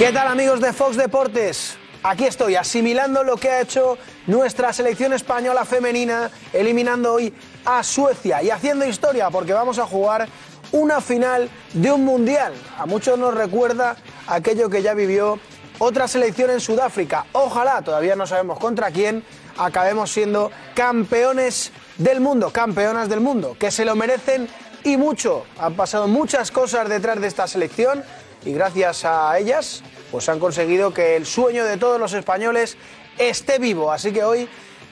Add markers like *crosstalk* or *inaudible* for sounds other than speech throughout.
¿Qué tal amigos de Fox Deportes? Aquí estoy asimilando lo que ha hecho nuestra selección española femenina, eliminando hoy a Suecia y haciendo historia porque vamos a jugar una final de un mundial. A muchos nos recuerda aquello que ya vivió otra selección en Sudáfrica. Ojalá, todavía no sabemos contra quién, acabemos siendo campeones del mundo, campeonas del mundo, que se lo merecen y mucho. Han pasado muchas cosas detrás de esta selección y gracias a ellas pues han conseguido que el sueño de todos los españoles esté vivo. Así que hoy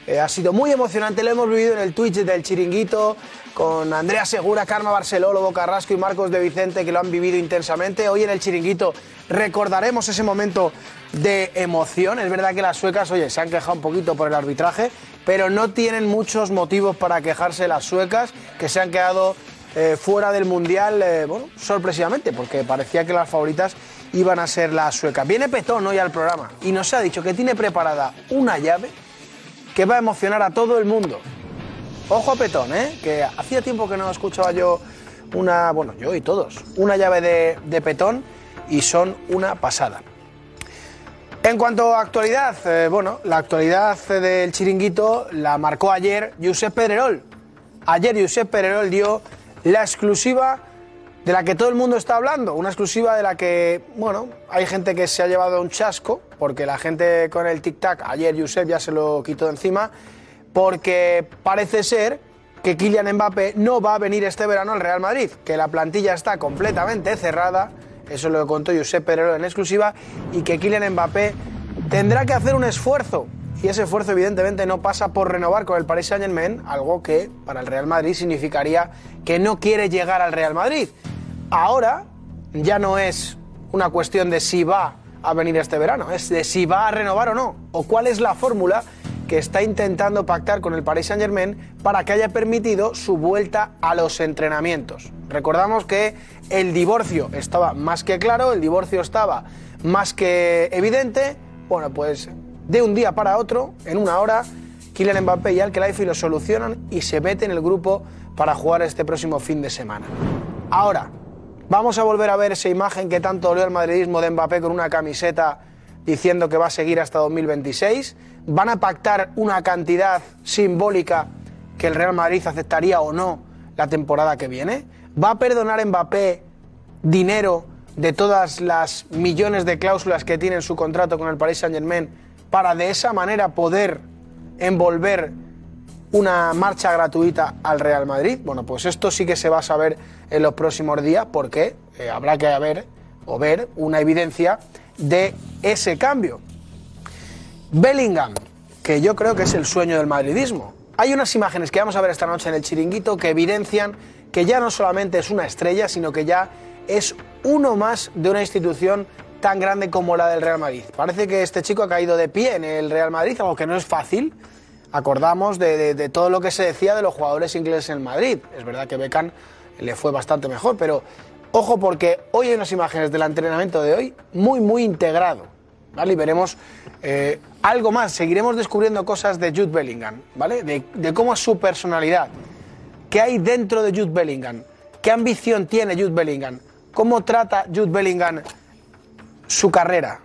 eh, ha sido muy emocionante, lo hemos vivido en el Twitch del Chiringuito con Andrea Segura, Karma Barceló, Lobo Carrasco y Marcos de Vicente que lo han vivido intensamente. Hoy en el Chiringuito recordaremos ese momento de emoción. Es verdad que las suecas, oye, se han quejado un poquito por el arbitraje, pero no tienen muchos motivos para quejarse las suecas que se han quedado eh, fuera del Mundial, eh, bueno, sorpresivamente, porque parecía que las favoritas iban a ser las suecas. Viene Petón hoy al programa y nos ha dicho que tiene preparada una llave que va a emocionar a todo el mundo. Ojo a Petón, ¿eh? que hacía tiempo que no escuchaba yo una, bueno, yo y todos, una llave de, Petón y son una pasada. En cuanto a actualidad, eh, bueno, la actualidad del chiringuito la marcó ayer Josep Pedrerol. Ayer Josep Pedrerol dio la exclusiva de la que todo el mundo está hablando, una exclusiva de la que, bueno, hay gente que se ha llevado un chasco, porque la gente con el tic-tac, ayer Josep ya se lo quitó de encima, porque parece ser que Kylian Mbappé no va a venir este verano al Real Madrid, que la plantilla está completamente cerrada, eso lo contó Josep Perero en exclusiva, y que Kylian Mbappé tendrá que hacer un esfuerzo, y ese esfuerzo evidentemente no pasa por renovar con el Paris Saint-Germain, algo que para el Real Madrid significaría que no quiere llegar al Real Madrid. Ahora ya no es una cuestión de si va a venir este verano, es de si va a renovar o no, o cuál es la fórmula que está intentando pactar con el Paris Saint-Germain para que haya permitido su vuelta a los entrenamientos. Recordamos que el divorcio estaba más que claro, el divorcio estaba más que evidente. Bueno, pues de un día para otro, en una hora, Kylian Mbappé y Al-Khelaifi lo solucionan y se meten en el grupo para jugar este próximo fin de semana. Ahora, vamos a volver a ver esa imagen que tanto dolió el madridismo de Mbappé con una camiseta diciendo que va a seguir hasta 2026. Van a pactar una cantidad simbólica que el Real Madrid aceptaría o no la temporada que viene. ¿Va a perdonar Mbappé dinero de todas las millones de cláusulas que tiene en su contrato con el Paris Saint-Germain para de esa manera poder envolver una marcha gratuita al Real Madrid? Bueno, pues esto sí que se va a saber en los próximos días porque eh, habrá que haber o ver una evidencia de ese cambio. Bellingham, que yo creo que es el sueño del madridismo. Hay unas imágenes que vamos a ver esta noche en el chiringuito que evidencian que ya no solamente es una estrella, sino que ya es uno más de una institución tan grande como la del Real Madrid. Parece que este chico ha caído de pie en el Real Madrid, algo que no es fácil. Acordamos de, todo lo que se decía de los jugadores ingleses en Madrid. Es verdad que Beckham le fue bastante mejor, pero ojo porque hoy hay unas imágenes del entrenamiento de hoy muy, muy integrado. ¿vale? Y veremos eh, algo más, seguiremos descubriendo cosas de Jude Bellingham, ¿vale? De, de cómo es su personalidad, qué hay dentro de Jude Bellingham, qué ambición tiene Jude Bellingham, cómo trata Jude Bellingham su carrera.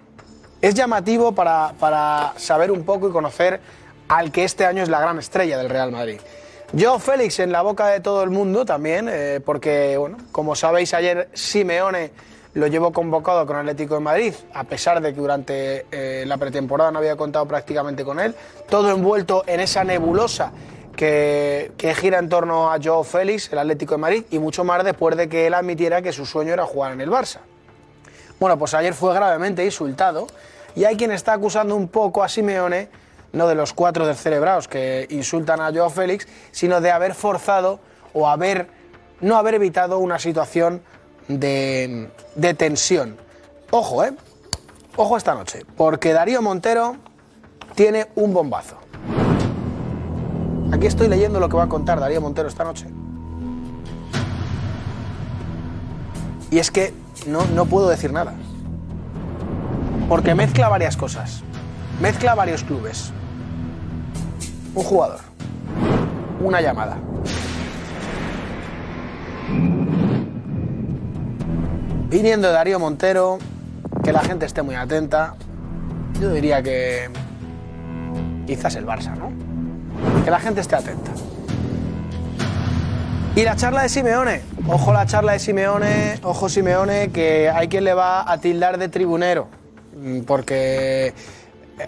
Es llamativo para, para saber un poco y conocer al que este año es la gran estrella del Real Madrid. Joe Félix en la boca de todo el mundo también, eh, porque, bueno, como sabéis, ayer Simeone lo llevó convocado con Atlético de Madrid, a pesar de que durante eh, la pretemporada no había contado prácticamente con él. Todo envuelto en esa nebulosa que, que gira en torno a Joe Félix, el Atlético de Madrid, y mucho más después de que él admitiera que su sueño era jugar en el Barça. Bueno, pues ayer fue gravemente insultado y hay quien está acusando un poco a Simeone, no de los cuatro descerebrados que insultan a Joao Félix, sino de haber forzado o haber no haber evitado una situación de, de tensión. Ojo, ¿eh? Ojo esta noche, porque Darío Montero tiene un bombazo. Aquí estoy leyendo lo que va a contar Darío Montero esta noche. Y es que no, no puedo decir nada. Porque mezcla varias cosas. Mezcla varios clubes. Un jugador. Una llamada. Viniendo de Darío Montero, que la gente esté muy atenta. Yo diría que quizás el Barça, ¿no? Que la gente esté atenta. Y la charla de Simeone. Ojo la charla de Simeone, ojo Simeone, que hay quien le va a tildar de tribunero. Mm, Porque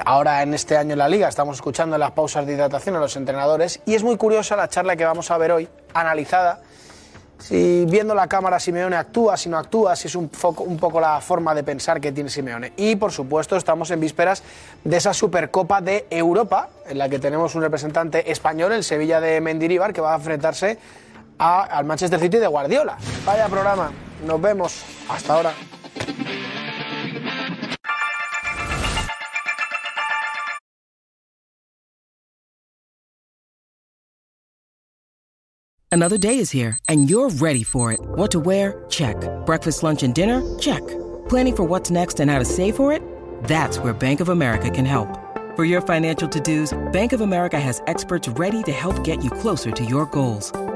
ahora en este año en la liga estamos escuchando las pausas de hidratación a los entrenadores. Y es muy curiosa la charla que vamos a ver hoy, analizada. Si viendo la cámara Simeone actúa, si no actúa, si es un, foco- un poco la forma de pensar que tiene Simeone. Y por supuesto estamos en vísperas de esa Supercopa de Europa, en la que tenemos un representante español, el Sevilla de Mendilibar, que va a enfrentarse a- al Manchester City de Guardiola. Vaya programa, nos vemos. Hasta ahora. Another day is here, and you're ready for it. What to wear? Check. Breakfast, lunch, and dinner? Check. Planning for what's next and how to save for it? That's where Bank of America can help. For your financial to dos, Bank of America has experts ready to help get you closer to your goals.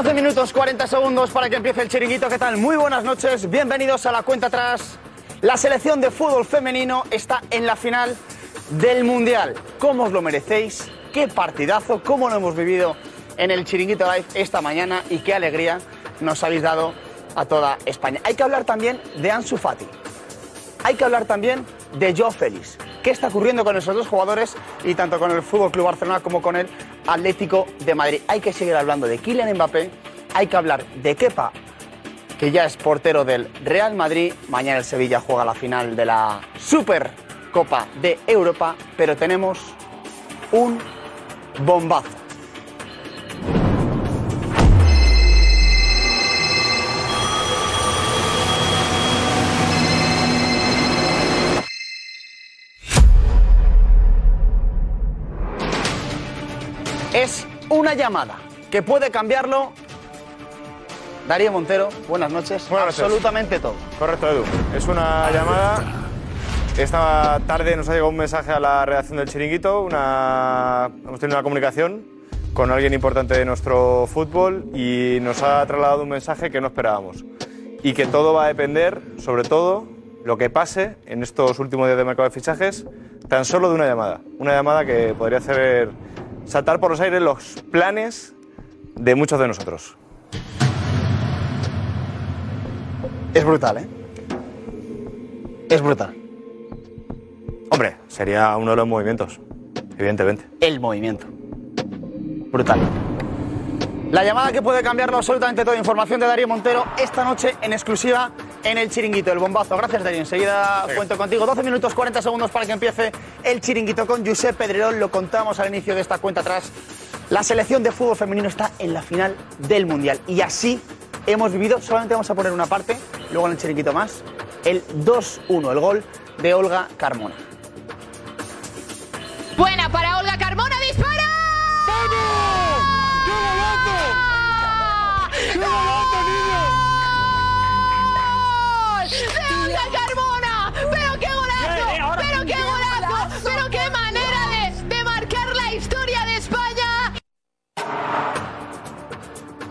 14 minutos 40 segundos para que empiece el chiringuito. ¿Qué tal? Muy buenas noches. Bienvenidos a la cuenta atrás. La selección de fútbol femenino está en la final del Mundial. ¿Cómo os lo merecéis? ¿Qué partidazo? ¿Cómo lo hemos vivido en el chiringuito live esta mañana? Y qué alegría nos habéis dado a toda España. Hay que hablar también de Ansu Fati. Hay que hablar también de Joe Félix. ¿Qué está ocurriendo con esos dos jugadores y tanto con el Fútbol Club Barcelona como con el Atlético de Madrid? Hay que seguir hablando de Kylian Mbappé, hay que hablar de Kepa, que ya es portero del Real Madrid. Mañana el Sevilla juega la final de la Supercopa de Europa, pero tenemos un bombazo. Una llamada que puede cambiarlo. Darío Montero, buenas noches. Buenas noches. Absolutamente todo. Correcto, Edu. Es una llamada. Esta tarde nos ha llegado un mensaje a la redacción del Chiringuito. Una... Hemos tenido una comunicación con alguien importante de nuestro fútbol y nos ha trasladado un mensaje que no esperábamos. Y que todo va a depender, sobre todo, lo que pase en estos últimos días de mercado de fichajes, tan solo de una llamada. Una llamada que podría hacer saltar por los aires los planes de muchos de nosotros. Es brutal, ¿eh? Es brutal. Hombre, sería uno de los movimientos, evidentemente. El movimiento. Brutal. La llamada que puede cambiarlo absolutamente todo. Información de Darío Montero esta noche en exclusiva en el chiringuito, el bombazo. Gracias, Darío. Enseguida cuento contigo. 12 minutos 40 segundos para que empiece el chiringuito con Josep Pedrerol. Lo contamos al inicio de esta cuenta atrás. La selección de fútbol femenino está en la final del Mundial. Y así hemos vivido, solamente vamos a poner una parte, luego en el chiringuito más, el 2-1, el gol de Olga Carmona. Buena para Olga Carmona, dispara. ¡Gol!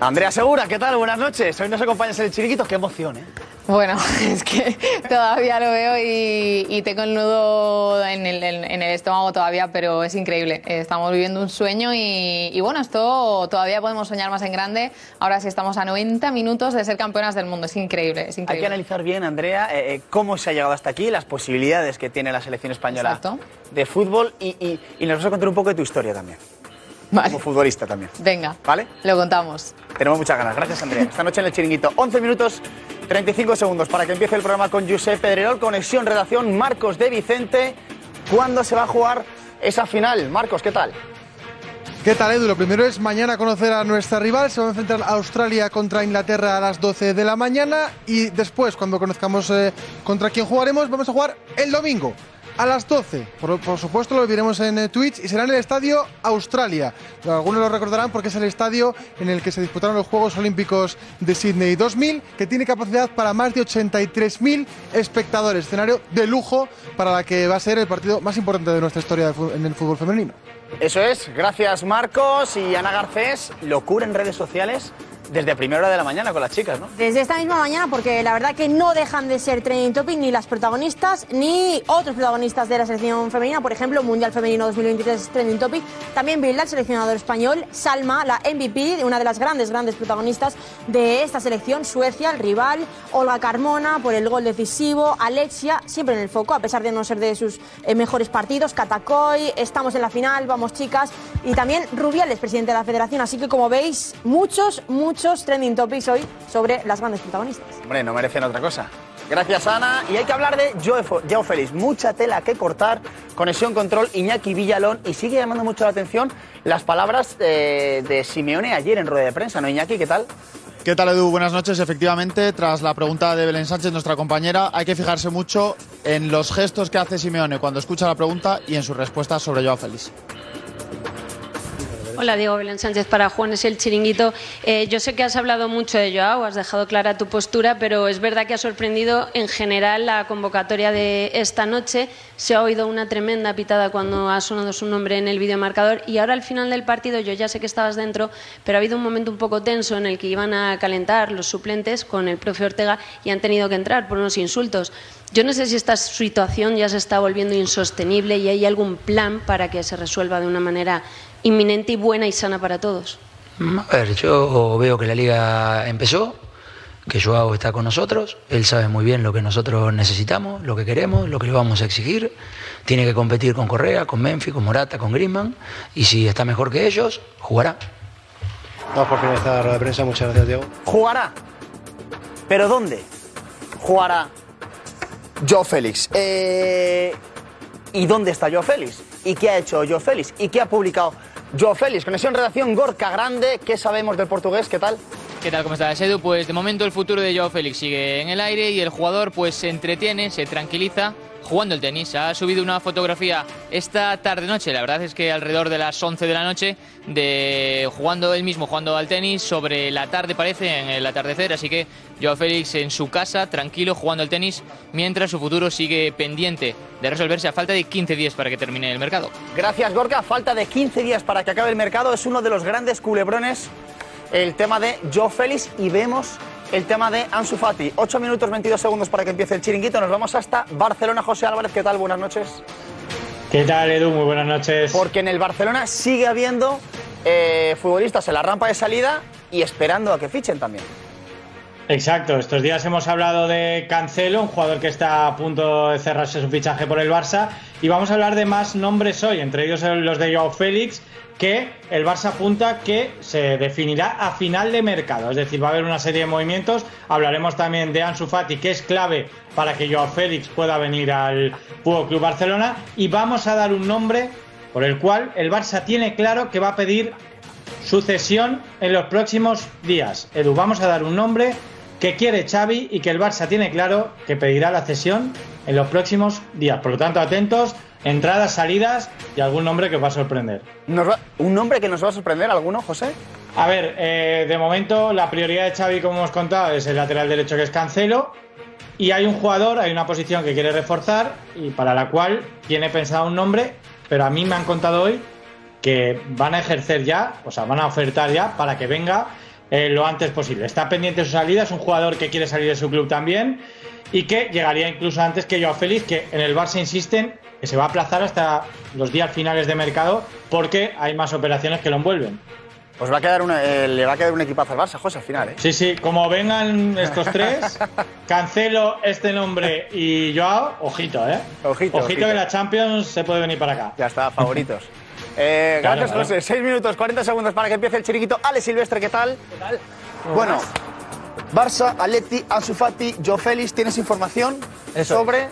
Andrea Segura, ¿qué tal? Buenas noches. Hoy nos acompañas en el chiringuito. Qué emoción, ¿eh? Bueno, *laughs* es que todavía lo veo y, y tengo el nudo en el, en- en el estómago todavía, pero es increíble. Eh, Estamos viviendo un sueño y, y bueno, esto todavía podemos soñar más en grande. Ahora sí estamos a 90 minutos de ser campeonas del mundo. Es increíble, es Hay increíble. que analizar bien, Andrea, eh, eh, cómo se ha llegado hasta aquí, las posibilidades que tiene la selección española Exacto. de fútbol y, y- y nos vas a contar un poco de tu historia también, Vale, como futbolista también. venga, ¿Vale? lo contamos. Tenemos muchas ganas. Gracias, Andrea. Esta noche en el chiringuito, 11 minutos 35 segundos para que empiece el programa con Josep Pedrerol, conexión, redacción, Marcos de Vicente. ¿Cuándo se va a jugar esa final? Marcos, ¿qué tal? ¿Qué tal, Edu? Lo primero es mañana conocer a nuestra rival. Se va a enfrentar Australia contra Inglaterra a las 12 de la mañana. Y después, cuando conozcamos eh, contra quién jugaremos, vamos a jugar el domingo a las 12. Por, supuesto, lo veremos en eh, Twitch y será en el estadio Australia. Algunos lo recordarán porque es el estadio en el que se disputaron los Juegos Olímpicos de Sydney 2000, que tiene capacidad para más de 83.000 espectadores. Escenario de lujo para la que va a ser el partido más importante de nuestra historia en el fútbol femenino. Eso es, gracias Marcos y Ana Garcés. Locura en redes sociales desde primera hora de la mañana con las chicas, ¿no? Desde esta misma mañana, porque la verdad que no dejan de ser trending topic ni las protagonistas ni otros protagonistas de la selección femenina. Por ejemplo, Mundial Femenino 2023 es trending topic. También Bilda, el seleccionador español. Salma, la MVP, una de las grandes, grandes protagonistas de esta selección. Suecia, el rival. Olga Carmona, por el gol decisivo. Alexia, siempre en el foco, a pesar de no ser de sus eh, mejores partidos. Katakoy, estamos en la final, vamos chicas. Y también Rubiales, presidente de la federación. Así que, como veis, muchos, muchos trending topics hoy sobre las grandes protagonistas. Hombre, no merecen otra cosa. Gracias, Ana. Y hay que hablar de Joe, Félix. Mucha tela que cortar. Conexión Control, Iñaki Villalón. Y sigue llamando mucho la atención las palabras eh, de Simeone ayer en rueda de prensa, ¿no, Iñaki? ¿Qué tal? ¿Qué tal, Edu? Buenas noches. Efectivamente, tras la pregunta de Belén Sánchez, nuestra compañera, hay que fijarse mucho en los gestos que hace Simeone cuando escucha la pregunta y en su respuesta sobre Joao Félix. Hola Diego Belén Sánchez para Juan es el chiringuito. Eh, yo sé que has hablado mucho de Joao, has dejado clara tu postura, pero es verdad que ha sorprendido en general la convocatoria de esta noche. Se ha oído una tremenda pitada cuando ha sonado su nombre en el videomarcador y ahora al final del partido, yo ya sé que estabas dentro, pero ha habido un momento un poco tenso en el que iban a calentar los suplentes con el profe Ortega y han tenido que entrar por unos insultos. Yo no sé si esta situación ya se está volviendo insostenible y hay algún plan para que se resuelva de una manera inminente y buena y sana para todos. A ver, yo veo que la liga empezó, que Joao está con nosotros, él sabe muy bien lo que nosotros necesitamos, lo que queremos, lo que le vamos a exigir. Tiene que competir con Correa, con Memphis, con Morata, con Griezmann, y si está mejor que ellos, jugará. Vamos por finalizar la rueda de prensa. Muchas gracias, Diego. Jugará. ¿Pero dónde? Jugará Joe Félix. Eh, ¿Y dónde está Joe Félix? ¿Y qué ha hecho Joe Félix? ¿Y qué ha publicado Joe Félix? Conexión Redacción Gorka Grande. ¿Qué sabemos del portugués? ¿Qué tal? ¿Qué tal? ¿Cómo estás, Edu? Pues de momento el futuro de Joao Félix sigue en el aire y el jugador pues se entretiene, se tranquiliza jugando el tenis. Ha subido una fotografía esta tarde-noche, la verdad es que alrededor de las 11 de la noche, de jugando él mismo, jugando al tenis, sobre la tarde parece, en el atardecer, así que Joao Félix en su casa, tranquilo, jugando al tenis, mientras su futuro sigue pendiente de resolverse a falta de 15 días para que termine el mercado. Gracias, Gorka. Falta de 15 días para que acabe el mercado. Es uno de los grandes culebrones el tema de Joe Félix y vemos el tema de Ansu Fati. 8 minutos 22 segundos para que empiece el chiringuito. Nos vamos hasta Barcelona. José Álvarez, ¿qué tal? Buenas noches. ¿Qué tal, Edu? Muy buenas noches. Porque en el Barcelona sigue habiendo eh, futbolistas en la rampa de salida y esperando a que fichen también. Exacto, estos días hemos hablado de Cancelo, un jugador que está a punto de cerrarse su fichaje por el Barça, y vamos a hablar de más nombres hoy, entre ellos los de Joao Félix, que el Barça apunta que se definirá a final de mercado, es decir, va a haber una serie de movimientos. Hablaremos también de Ansu Fati, que es clave para que Joao Félix pueda venir al Fútbol Club Barcelona, y vamos a dar un nombre por el cual el Barça tiene claro que va a pedir sucesión en los próximos días. Edu, vamos a dar un nombre que quiere Xavi y que el Barça tiene claro que pedirá la cesión en los próximos días. Por lo tanto, atentos, entradas, salidas y algún nombre que os va a sorprender. Nos va- ¿Un nombre que nos va a sorprender alguno, José? A ver, eh, de momento la prioridad de Xavi, como hemos contado, es el lateral derecho que es Cancelo. Y hay un jugador, hay una posición que quiere reforzar y para la cual tiene pensado un nombre, pero a mí me han contado hoy que van a ejercer ya, o sea, van a ofertar ya para que venga eh, lo antes posible. Está pendiente su salida, es un jugador que quiere salir de su club también y que llegaría incluso antes que Joao Félix, que en el Barça insisten que se va a aplazar hasta los días finales de mercado porque hay más operaciones que lo envuelven. Pues va a quedar una- eh, le va a quedar un equipazo al Barça, José, al final, ¿eh? Sí, sí, como vengan estos tres, *laughs* cancelo este nombre y Joao, ojito, ¿eh? Ojito, ojito. que la Champions se puede venir para acá. Ya está, favoritos. *laughs* Eh, Claro, gracias, claro. José. 6 minutos, 40 segundos para que empiece el chiringuito. Ale Silvestre, ¿qué tal? Bueno, Barça, Atleti, Ansu Fati, Joe Félix, ¿tienes información sobre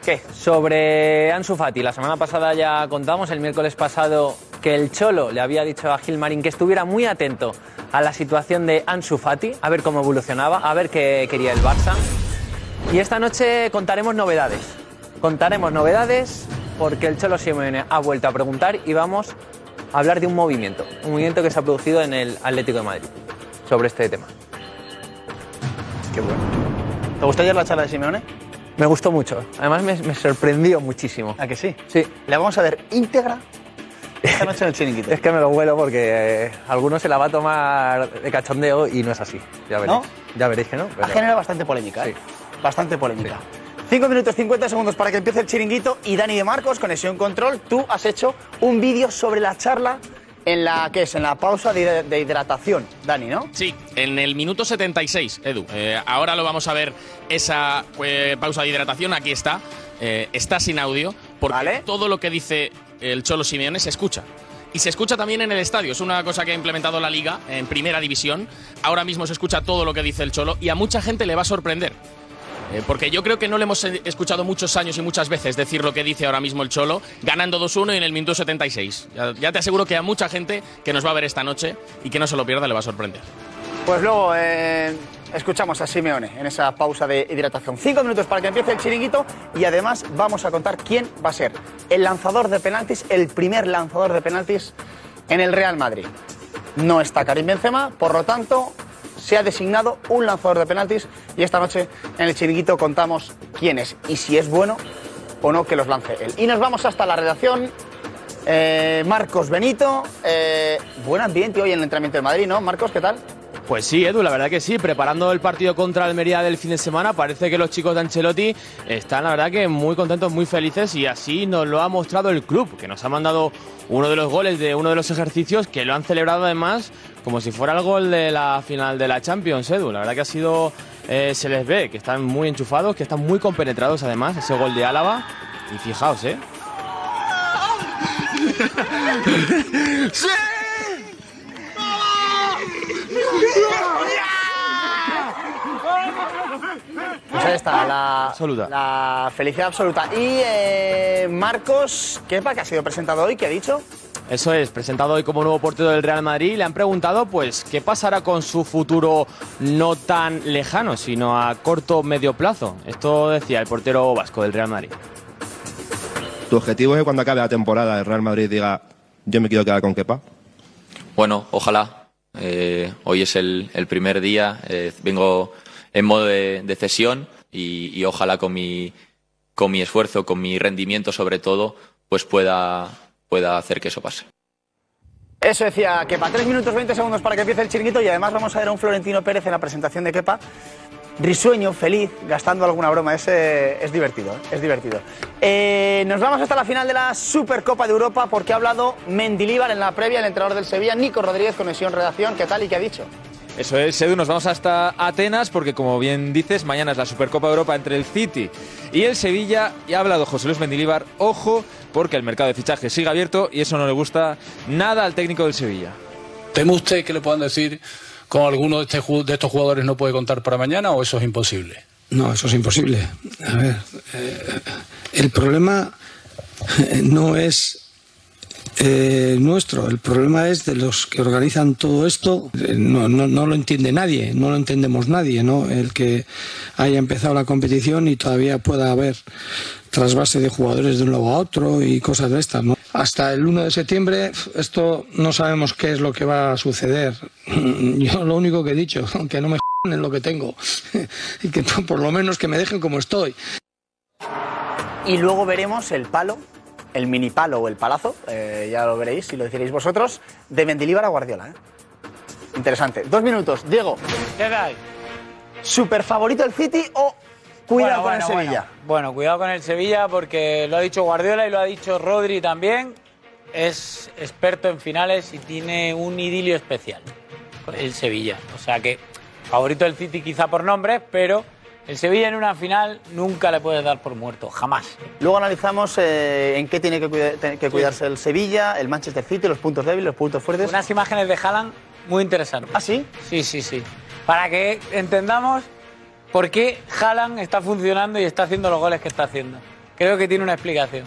qué? Sobre Ansu Fati, la semana pasada ya contamos, el miércoles pasado, que el Cholo le había dicho a Gilmarín que estuviera muy atento a la situación de Ansu Fati, a ver cómo evolucionaba, a ver qué quería el Barça. Y esta noche contaremos novedades. Contaremos novedades porque el Cholo Simeone ha vuelto a preguntar y vamos a hablar de un movimiento, un movimiento que se ha producido en el Atlético de Madrid sobre este tema. Qué bueno. ¿Te gustó ayer la charla de Simeone? Me gustó mucho, además me, me sorprendió muchísimo. ¿A que sí? Sí. Le vamos a ver íntegra esta noche en el *laughs* chiringuito. Es que me lo huelo porque eh, alguno se la va a tomar de cachondeo y no es así. Ya veréis. ¿No? Ya veréis que no. Ha pero- generado bastante polémica, ¿eh? Bastante polémica. 5 minutos 50 segundos para que empiece el chiringuito y Dani de Marcos, Conexión Control, tú has hecho un vídeo sobre la charla en la que es en la pausa de, de hidratación, Dani, ¿no? Sí, en el minuto 76, Edu. Eh, ahora lo vamos a ver esa eh, pausa de hidratación. Aquí está. Eh, está sin audio porque todo lo que dice el Cholo Simeone se escucha. Y se escucha también en el estadio. Es una cosa que ha implementado la liga en primera división. Ahora mismo se escucha todo lo que dice el Cholo y a mucha gente le va a sorprender. Eh, porque yo creo que no le hemos eh, escuchado muchos años y muchas veces decir lo que dice ahora mismo el Cholo, ganando 2-1 y en el minuto 76. Ya, ya te aseguro que a mucha gente que nos va a ver esta noche y que no se lo pierda le va a sorprender. Pues luego eh, escuchamos a Simeone en esa pausa de hidratación. Cinco minutos para que empiece el chiringuito y además vamos a contar quién va a ser el lanzador de penaltis, el primer lanzador de penaltis en el Real Madrid. No está Karim Benzema, por lo tanto se ha designado un lanzador de penaltis y esta noche en el chiringuito contamos quién es y si es bueno o no que los lance él. Y nos vamos hasta la redacción. Eh, Marcos Benito, eh, buen ambiente hoy en el entrenamiento de Madrid, ¿no? Marcos, ¿qué tal? Pues sí, Edu, la verdad que sí. Preparando el partido contra Almería del fin de semana, parece que los chicos de Ancelotti están, la verdad, que muy contentos, muy felices y así nos lo ha mostrado el club, que nos ha mandado uno de los goles de uno de los ejercicios que lo han celebrado además como si fuera el gol de la final de la Champions, Edu. La verdad que ha sido, eh, se les ve que están muy enchufados, que están muy compenetrados además, ese gol de Álava. Y fijaos, ¿eh? *laughs* ¡Sí! Pues ahí está, la, Absoluta. la felicidad absoluta. Y eh, Marcos Kepa, que ha sido presentado hoy, ¿qué ha dicho? Eso es, presentado hoy como nuevo portero del Real Madrid, le han preguntado pues qué pasará con su futuro no tan lejano, sino a corto medio plazo. Esto decía el portero vasco del Real Madrid. ¿Tu objetivo es que cuando acabe la temporada el Real Madrid diga yo me quiero quedar con Kepa? Bueno, ojalá. Eh, hoy es el, primer día, eh, vengo en modo de, de cesión y, ojalá con mi, esfuerzo, con mi rendimiento sobre todo, pues pueda, pueda hacer que eso pase. Eso decía Kepa. 3 minutos 20 segundos para que empiece el chiringuito y además vamos a ver a un Florentino Pérez en la presentación de Kepa. Risueño, feliz, gastando alguna broma. Es, eh, es divertido, ¿eh? es divertido. Eh, nos vamos hasta la final de la Supercopa de Europa porque ha hablado Mendilíbar en la previa, el entrenador del Sevilla, Nico Rodríguez, Conexión Redacción. ¿Qué tal y qué ha dicho? Eso es, Edu, nos vamos hasta Atenas porque como bien dices, mañana es la Supercopa de Europa entre el City y el Sevilla y ha hablado José Luis Mendilíbar, ojo, porque el mercado de fichajes sigue abierto y eso no le gusta nada al técnico del Sevilla. ¿Teme usted que le puedan decir con alguno de, este de estos jugadores no puede contar para mañana o eso es imposible? No, eso es imposible. A ver, eh, el problema eh, no es eh, nuestro, el problema es de los que organizan todo esto. No, no, no lo entiende nadie, no lo entendemos nadie, ¿no? El que haya empezado la competición y todavía pueda haber trasvase de jugadores de un lado a otro y cosas de estas, ¿no? Hasta el 1 de septiembre, esto no sabemos qué es lo que va a suceder. *laughs* Yo lo único que he dicho, *laughs* que no me *laughs* en lo que tengo y que por lo menos que me dejen como estoy. Y luego veremos el palo, el mini palo o el palazo, eh, ya lo veréis si lo deciréis vosotros, de Mendilíbar a Guardiola. ¿eh? interesante. Dos minutos. Diego. ¿Qué tal? ¿Super favorito el City o cuidado Bueno, con bueno, el Sevilla? Bueno. Bueno, cuidado con el Sevilla porque lo ha dicho Guardiola y lo ha dicho Rodri también. Es experto en finales y tiene un idilio especial el Sevilla. O sea que favorito del City quizá por nombre, pero el Sevilla en una final nunca le puedes dar por muerto, jamás. Luego analizamos eh, en qué tiene que, cuida- te- que cuidarse el Sevilla, el Manchester City, los puntos débiles, los puntos fuertes. Unas imágenes de Haaland muy interesantes. ¿Ah, sí? Sí, sí, sí. Para que entendamos por qué Haaland está funcionando y está haciendo los goles que está haciendo. Creo que tiene una explicación.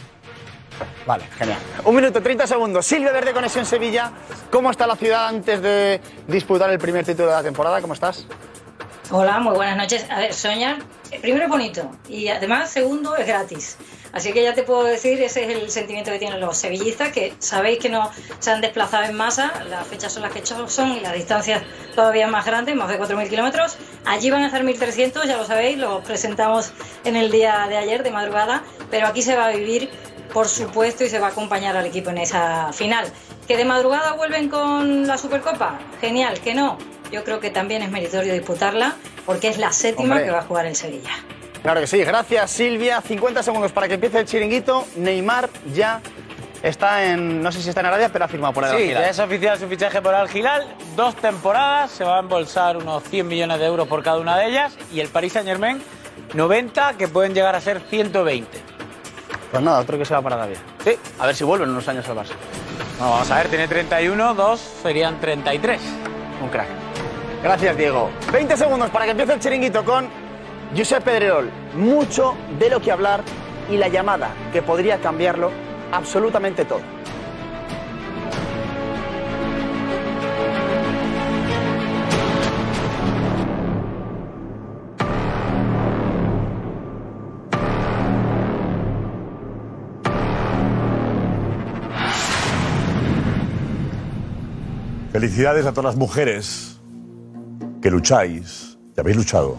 Vale, genial. Un minuto, 30 segundos. Silvia Verde, Conexión Sevilla. ¿Cómo está la ciudad antes de disputar el primer título de la temporada? ¿Cómo estás? Hola, muy buenas noches. A ver, soñar, eh, primero es bonito y además, segundo, es gratis. Así que ya te puedo decir, ese es el sentimiento que tienen los sevillistas, que sabéis que no se han desplazado en masa, las fechas son las que son y las distancias todavía más grandes, más de 4.000 kilómetros. Allí van a estar 1.300, ya lo sabéis, lo presentamos en el día de ayer, de madrugada, pero aquí se va a vivir, por supuesto, y se va a acompañar al equipo en esa final. ¿Que de madrugada vuelven con la Supercopa? Genial, que no. Yo creo que también es meritorio disputarla porque es la séptima Hombre. que va a jugar el Sevilla. Claro que sí. Gracias, Silvia. 50 segundos para que empiece el chiringuito. Neymar ya está en. No sé si está en Arabia, pero ha firmado por el Sí, Al Hilal. ya es oficial su fichaje por Al Hilal. Dos temporadas, se va a embolsar unos 100 millones de euros por cada una de ellas. Y el Paris Saint Germain, 90, que pueden llegar a ser 120. Pues nada, otro que se va para Arabia. Sí. A ver si vuelven unos años al Barça. No, vamos a ver, tiene 31, dos serían 33. Un crack. Gracias, Diego. 20 segundos para que empiece el chiringuito con Josep Pedrerol. Mucho de lo que hablar y la llamada que podría cambiarlo absolutamente todo. Felicidades a todas las mujeres que lucháis, que habéis luchado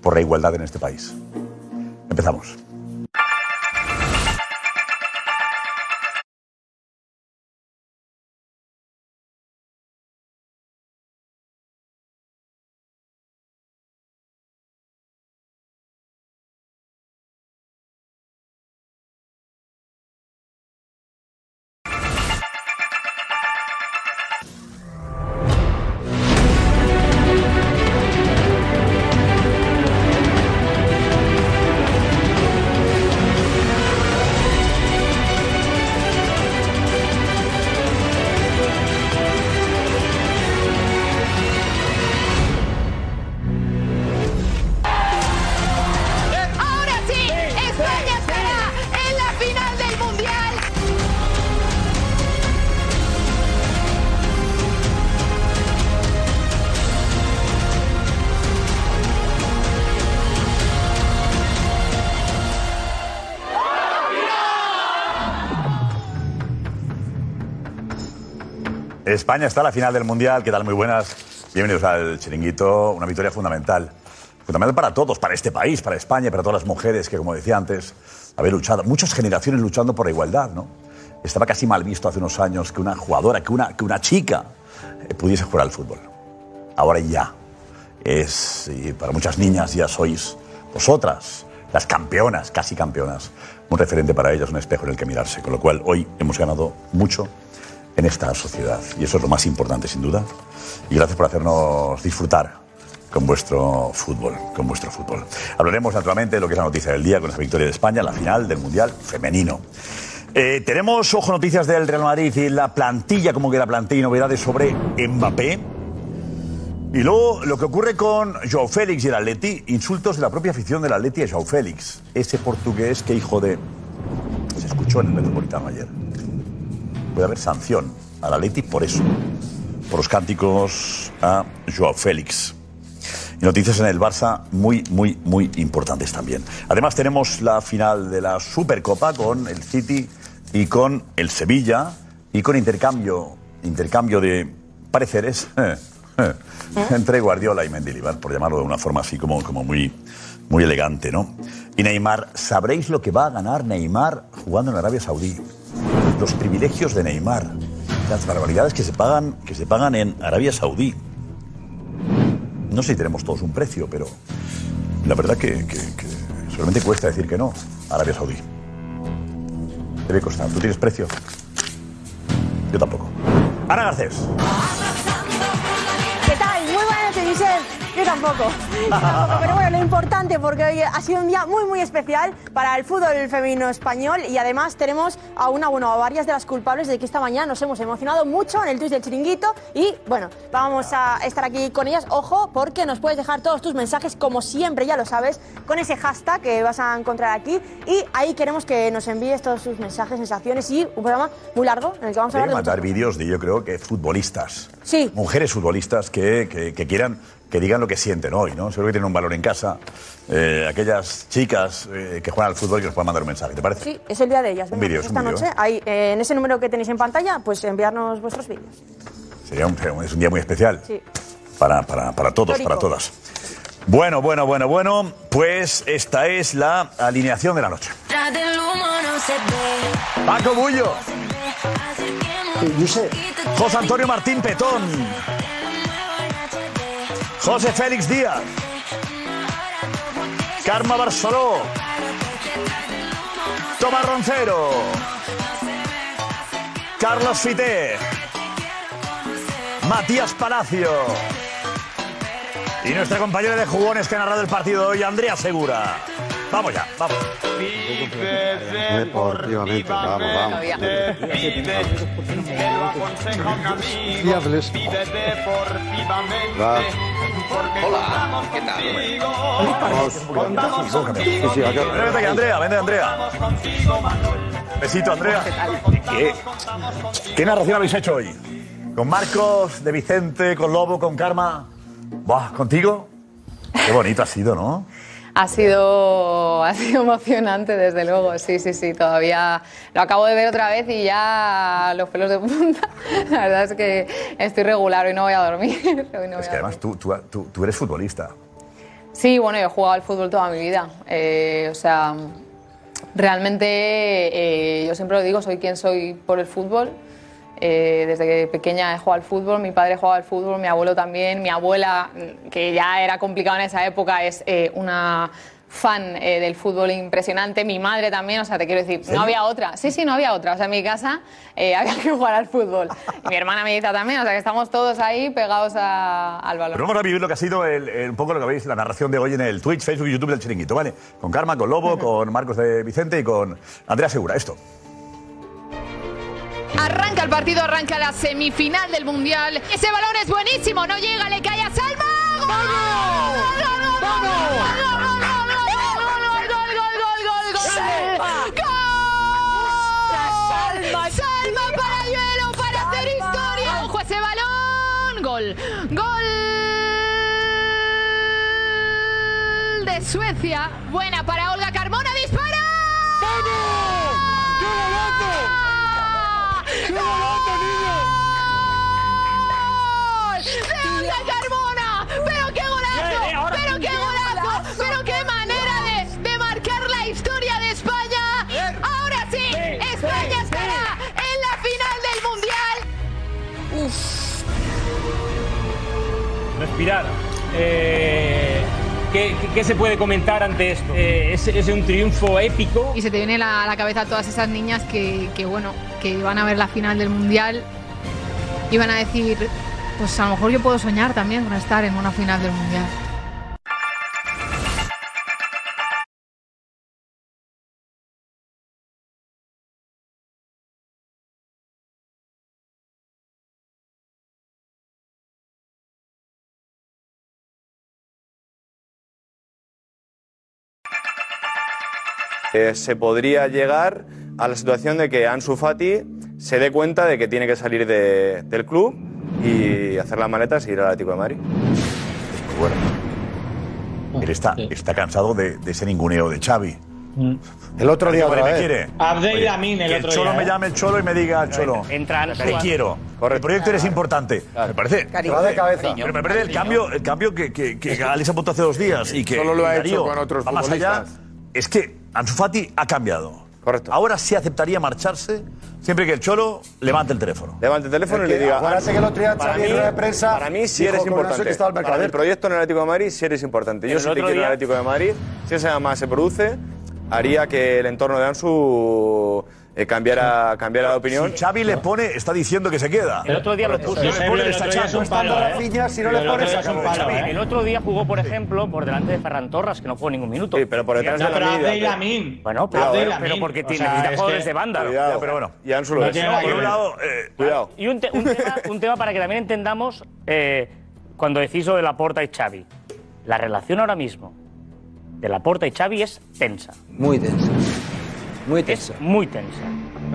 por la igualdad en este país. Empezamos. España está a la final del Mundial. ¿Qué tal? Muy buenas. Bienvenidos al Chiringuito. Una victoria fundamental. Fundamental para todos, para este país, para España, para todas las mujeres que, como decía antes, habéis luchado. Muchas generaciones luchando por la igualdad, ¿no? Estaba casi mal visto hace unos años que una jugadora, que una, que una chica eh, pudiese jugar al fútbol. Ahora ya. Es, y para muchas niñas ya sois vosotras, las campeonas, casi campeonas. Un referente para ellas, un espejo en el que mirarse. Con lo cual, hoy hemos ganado mucho en esta sociedad. Y eso es lo más importante, sin duda. Y gracias por hacernos disfrutar con vuestro fútbol, con vuestro fútbol. Hablaremos naturalmente de lo que es la noticia del día con esa victoria de España, la final del Mundial femenino. Eh, tenemos, ojo, noticias del Real Madrid y la plantilla, cómo queda la plantilla y novedades sobre Mbappé. Y luego lo que ocurre con Joao Félix y el Atleti, insultos de la propia afición del Atleti a Félix, ese portugués que hijo de... Se escuchó en el Metropolitano ayer. Puede haber sanción al Atleti por eso, por los cánticos a Joao Félix. Y noticias en el Barça muy, muy, muy importantes también. Además tenemos la final de la Supercopa con el City y con el Sevilla y con intercambio, intercambio de pareceres *laughs* entre Guardiola y Mendilibar, por llamarlo de una forma así como, como muy, muy elegante, ¿no? Y Neymar, sabréis lo que va a ganar Neymar jugando en Arabia Saudí. Los privilegios de Neymar, las barbaridades que se pagan, que se pagan en Arabia Saudí. No sé si tenemos todos un precio, pero la verdad que, solamente cuesta decir que no Arabia Saudí. Debe costar. ¿Tú tienes precio? Yo tampoco. Ana Garcés. Tampoco. *laughs* Tampoco. Pero bueno, lo importante, porque hoy ha sido un día muy, muy especial para el fútbol femenino español y además tenemos a una, bueno, a varias de las culpables de que esta mañana nos hemos emocionado mucho en el Twitch del Chiringuito y bueno, vamos a estar aquí con ellas. Ojo, porque nos puedes dejar todos tus mensajes, como siempre, ya lo sabes, con ese hashtag que vas a encontrar aquí y ahí queremos que nos envíes todos tus mensajes, sensaciones y un programa muy largo en el que vamos a hablar de mandar vídeos de, yo creo que futbolistas. Sí. Mujeres futbolistas que, que- que quieran, que digan lo que sienten hoy, ¿no? Seguro que tienen un valor en casa. Eh, aquellas chicas eh, que juegan al fútbol que nos puedan mandar un mensaje, ¿te parece? Sí, es el día de ellas. Un vídeo, es un esta vídeo. noche, ahí, eh, en ese número que tenéis en pantalla, pues enviarnos vuestros vídeos. Sería un, es un día muy especial Sí. para, para, para todos, Histórico. para todas. Bueno, bueno, bueno, bueno, pues esta es la alineación de la noche. Paco Bullo. José Antonio Martín Petón. José Félix Díaz. Karma Barceló. Tomás Roncero. Carlos Fité. Matías Palacio. Y nuestra compañera de jugones que ha narrado el partido de hoy, Andrea Segura. Vamos ya, vamos. Deportivamente, vamos, vamos. Fiables. Va. Hola, ¿qué tal? Vente aquí, Andrea, vente, Andrea. Besito, Andrea. ¿Qué, ¿Qué narración habéis hecho hoy? ¿Con Marcos, de Vicente, con Lobo, con Karma? Buah, ¿Contigo? Qué bonito ha sido, ¿no? Ha sido, ha sido emocionante, desde luego, sí, sí, sí, todavía lo acabo de ver otra vez y ya los pelos de punta. *laughs* La verdad es que estoy regular, hoy no voy a dormir. *laughs* hoy no voy Es a que además tú, tú, tú- tú eres futbolista. Sí, bueno, yo he jugado al fútbol toda mi vida. Eh, o sea, realmente eh, yo siempre lo digo, soy quien soy por el fútbol. Eh, desde que pequeña he jugado al fútbol, mi padre jugaba al fútbol, mi abuelo también, mi abuela, mm, que ya era complicado en esa época, es eh, una fan eh, del fútbol impresionante, mi madre también, o sea, te quiero decir, no había otra, sí, sí, no había otra, o sea, en mi casa *laughs* había que jugar al fútbol. Mi hermana me dice también, o sea, que estamos todos ahí pegados a- al balón. Pero vamos a vivir lo que ha sido el- el- un poco lo que veis, la narración de hoy en el Twitch, Facebook y YouTube del Chiringuito, ¿vale? Con Karma, con Lobo, *laughs* con Marcos de Vicente y con Andrea Segura. Esto. Arranca el partido, arranca la semifinal del Mundial. Ese balón es buenísimo, no llega, le cae a Salma. ¡Gol! ¡Gol! Salma para Yuelo para hacer historia. Ojo ese balón. Gol. Gol de Suecia. Buena para Olga Carmona. Eh, ¿qué, se puede comentar ante esto? Eh, es, un triunfo épico. Y se te viene a la, la cabeza todas esas niñas que, que, bueno, que van a ver la final del Mundial y van a decir, pues a lo mejor yo puedo soñar también con estar en una final del Mundial. Eh, se podría llegar a la situación de que Ansu Fati se dé cuenta de que tiene que salir de- del club y hacer las maletas y ir al Atlético de Madrid. Bueno. Él está, está cansado de, de ese ninguneo de Xavi. El otro día otra me vez. quiere. Abdel Oye, Lamin el que otro el Cholo día, me ¿eh? llame el Cholo y me diga al Cholo. Entran- Te quiero. El proyecto eres importante. Me parece. Cariño. Va de cabeza. Pero me parece el cambio, el cambio que, que, que Alex apuntó hace dos días y que Solo lo ha Darío hecho con otros va más allá. futbolistas. Es que Ansu Fati ha cambiado. Correcto. Ahora sí aceptaría marcharse siempre que el Cholo levante el teléfono. Levante el teléfono Es y le diga. acuérdate "Ansu, que el otro día para mí- de prensa Para mí sí eres importante. el Para Mercader. el proyecto en el Atlético de Madrid sí eres importante. Yo sí te quiero en el Atlético de Madrid. Si esa llamada se produce, haría que el entorno de Ansu eh, cambiara, cambiara de opinión. Si Xavi le pone, está diciendo que se queda. El otro día lo puso. Si le pone, le está echando. Rafinha, si no le pones, se acabó. Xavi. El otro día jugó, por ejemplo, por delante de Ferran Torres, que no jugó ningún minuto. Sí, pero por detrás de Lamine. Bueno, pero, eh. porque tiene jugadores de banda. Pero bueno. y Ansu lo eh, cuidado. Y tema, *laughs* un tema para que también entendamos eh, cuando decís lo de Laporta y Xavi. La relación ahora mismo de Laporta y Xavi es tensa. Muy tensa. Muy tensa. Es muy tensa.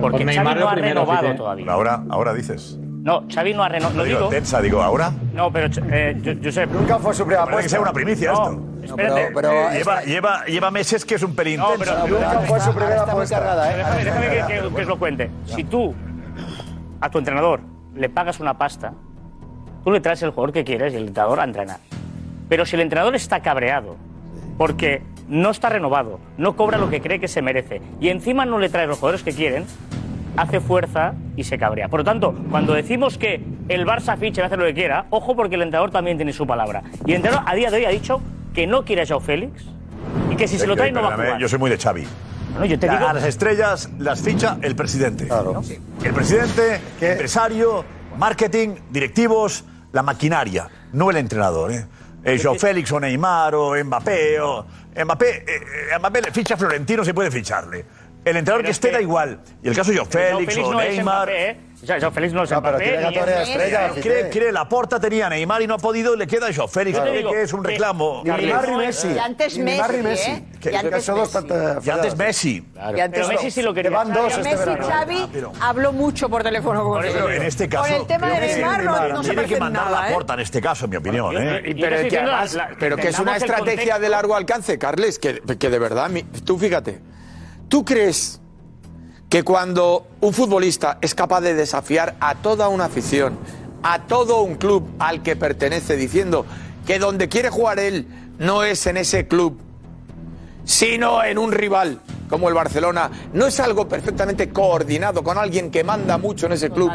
Porque Por Xavi Neymar no lo ha primero, renovado todavía. Ahora, ahora dices. No, Xavi no ha renovado. No No digo digo. tensa, digo ahora. No, pero eh, yo, Josep. Nunca fue su primera Parece que sea una primicia No, esto. espérate. pero, eh, lleva, lleva, lleva meses que es un pelín No, pero Nunca fue su primera apuesta. Pero Déjame, déjame que, que- que os lo cuente. Si tú a tu entrenador le pagas una pasta, tú le traes el jugador que quieres y el entrenador a entrenar. Pero si el entrenador está cabreado porque no está renovado, no cobra lo que cree que se merece y encima no le trae los jugadores que quieren, hace fuerza y se cabrea. Por lo tanto, cuando decimos que el Barça ficha y va a hacer lo que quiera, ojo porque el entrenador también tiene su palabra. Y el entrenador a día de hoy ha dicho que no quiere a Joao Félix y que si se lo trae no va a jugar. Yo soy muy de Xavi. Bueno, yo te digo- A las estrellas las ficha el presidente. El presidente, empresario, marketing, directivos, la maquinaria, no el entrenador. ¿eh? Eh, Joao Félix o Neymar o Mbappé. O, Mbappé, eh, eh, Mbappé le ficha Florentino, se puede ficharle. El entrenador Pero que es esté que- da igual. Y el caso de Joao Félix Félix o no es Neymar. Mbappé, ¿eh? O sea, Joao Félix no es No, pero tiene categoría de es- estrella, ni es- Cree, cree, la porta tenía Neymar y no ha podido y le queda Joao Félix. Cree digo que es un reclamo. Ni Neymar ni Messi. Y antes Messi. ¿eh? Que- Y antes que son dos Messi. tantas- Y antes Messi. Y antes Pero Messi sí lo quería. Van dos este Messi verano. Xavi habló mucho por teléfono con Pero en este caso, Con el tema de Neymar no, no se tiene que mandar nada, la ¿eh? porta en este caso, en mi opinión. ¿eh? Y- pero, que además- pero que es una estrategia de largo alcance, Carles, que, que de verdad, tú fíjate, ¿tú crees que cuando un futbolista es capaz de desafiar a toda una afición, a todo un club al que pertenece, diciendo que donde quiere jugar él no es en ese club, sino en un rival como el Barcelona, no es algo perfectamente coordinado con alguien que manda mucho en ese club,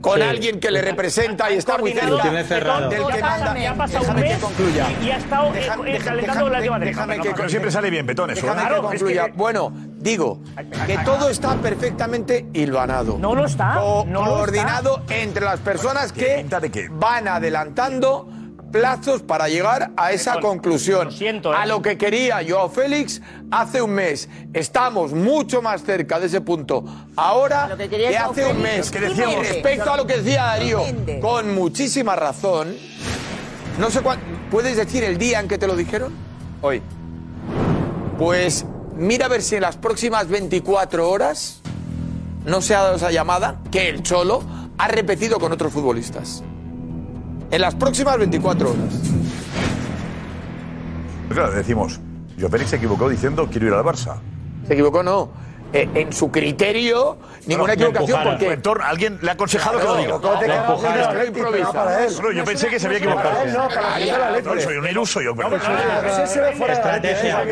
con Sí. alguien que le representa y está muy cerca Lo tiene cerrado. del que manda. ya pasa un Déjame que mes concluya. y- y ha estado, eh, eh, calentando el Atlético de. Déjame No, que no, siempre sale bien, ¿eh? que Claro, es concluya. que- Bueno, digo que todo está perfectamente hilvanado. No lo está. Co- no lo coordinado entre las personas que van adelantando plazos para llegar a esa conclusión. ¿eh? A lo que quería Joao Félix hace un mes. Estamos mucho más cerca de ese punto ahora Lo que quería hace un mes. que decíamos- y respecto a lo que decía Darío, con muchísima razón, no sé cuándo, ¿puedes decir el día en que te lo dijeron? Hoy. Pues mira a ver si en las próximas 24 horas no se ha dado esa llamada que el Cholo ha repetido con otros futbolistas. En las próximas 24 horas. Pues claro, decimos, Félix se equivocó diciendo quiero ir al Barça. Se equivocó, no. Eh, en su criterio, ninguna equivocación porque. Alguien le ha aconsejado que lo diga. ¿Cómo te Le cagas? empujaron. No improvisa. Para él. No, yo pensé que se había equivocado. Para él no, para. No, soy un iluso yo, pero. Ese se ve fuera de la Estrategia.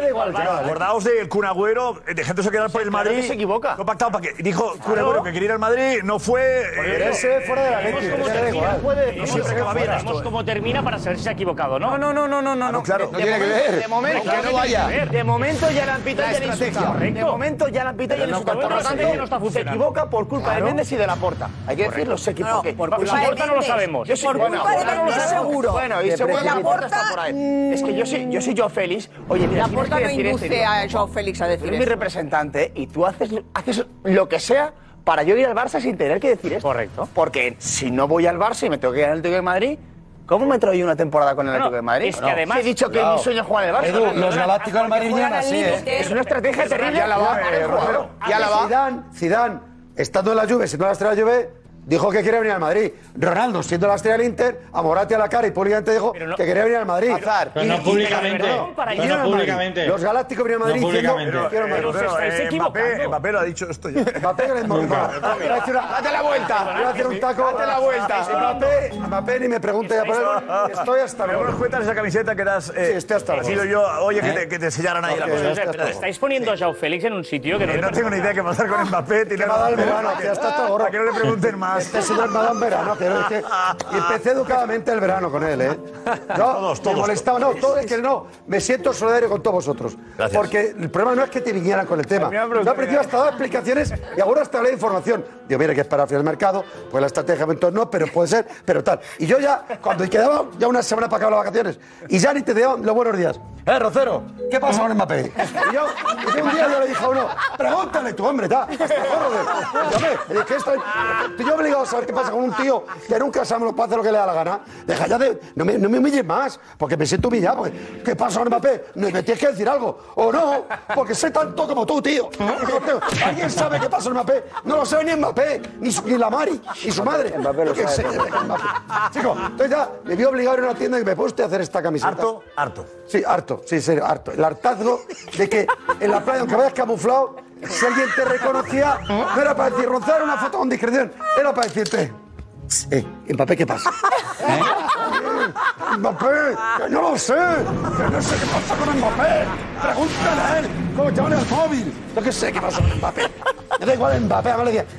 da igual. Acordaos del Kun Agüero, eh, dejándose quedar por el Madrid. se equivoca. Fue pactado para que. Dijo Kun Agüero que quería ir al Madrid, no fue. Ve fuera de la da termina. igual. Veremos siempre acaba bien veremos esto, eh. cómo termina para saber si se ha equivocado, ¿no? No, no, no, no, no, no. claro. No tiene que ver. De momento, no. De ya la han pitado y Correcto. De momento ya la han pitado y insultado. no, no, tanto, no, no se equivoca por culpa de. Méndez y de la porta. Hay que decirlo, se equivoca. Por culpa la de puerta no lo sabemos. Yo sí, Por bueno, culpa de ahora no lo Méndez, seguro. Bueno, y De seguro que la porta Porta, está por ahí. Es que yo soy, yo soy Joao Félix. Oye, mira, La tienes porta que no esto. induce a Joao Félix a decir eres mi representante y tú haces, haces lo que sea para yo ir al Barça sin tener que decir esto. Correcto. Porque si no voy al Barça y me tengo que ir al Atlético de Madrid, ¿cómo me traigo yo una temporada con el Bueno, Atlético de Madrid? es que además- he dicho que mi sueño es jugar en el Barça. Edu, los galácticos del Madrid vinieron así, ¿eh? Es una estrategia terrible. Ya la va, el eh. Zidane, Zidane, estando en la Juve, si no la Juve, dijo que quería venir al Madrid. Ronaldo, siendo la estrella del Inter, a Morati a la cara y públicamente dijo que quería venir al Madrid. Hazard. Pero no públicamente. Pero y no Madrid. públicamente. Los Galácticos vinieron al Madrid No diciendo quiero al Madrid. Pero se Eh, Mbappé, Mbappé lo ha dicho esto ya. Mbappé que le Nunca. Date la vuelta. Voy a hacer un taco. Date la vuelta. Mbappé, Mbappé ni me pregunte ya por él. Estoy hasta Pero luego. cuéntale esa camiseta que eras. Eh, Sí, estoy hasta ha luego. yo, oye, que ¿Eh? te, sellaran ahí la cosa. Estáis poniendo a Joao Félix en un sitio que no, Eh, no tengo ni idea qué pasar con Mbappé. Tiene Que va a dar el ya está todo que no le pregunten más. Este señor me ha dado en verano. no, es que- y empecé educadamente el verano con él, ¿eh? *laughs* Yo Todos, me todos, molestaba, no, todo es que no, me siento solidario con todos vosotros. Gracias. Porque el problema no es que te vinieran con el tema. me Yo al principio hasta dado explicaciones y ahora hasta de información. Digo, mire, que es para el mercado, pues la estrategia entonces no, pero puede ser, pero tal. Y yo ya, cuando quedaba ya una semana para acabar las vacaciones, y ya ni te daban los buenos días. Eh, Rocero, ¿qué pasa con Mbappé? Y yo, y un día yo le dije a uno, pregúntale tu hombre, está. Yo obligado a saber qué pasa con un tío que nunca sabe lo que hace lo que le da la gana. Deja ya de, no me, no me humilles más, porque me siento humillado. porque, ¿Qué pasa con Mbappé? No, me tienes que decir algo. O no, porque sé tanto como tú, tío. ¿Alguien sabe qué pasa con Mbappé? No lo sabe ni Mbappé, ni, su- ni la Mari, ni su madre. Mbappé lo sabe. Chico, entonces ya me vi obligado a ir a una tienda y me puse a hacer esta camiseta. Harto, harto. Sí, harto, sí, en serio, harto. El hartazgo de que en la playa, aunque vayas camuflado, si alguien te reconocía, no era para decir, rozar una foto con discreción, era para decirte, eh, Mbappé, ¿qué pasa? ¿Eh? Mbappé, que no lo sé, que no sé qué pasa con Mbappé. Pregúntale a él, cómo llaman el móvil. Yo qué sé qué pasa con Mbappé. Me da igual Mbappé,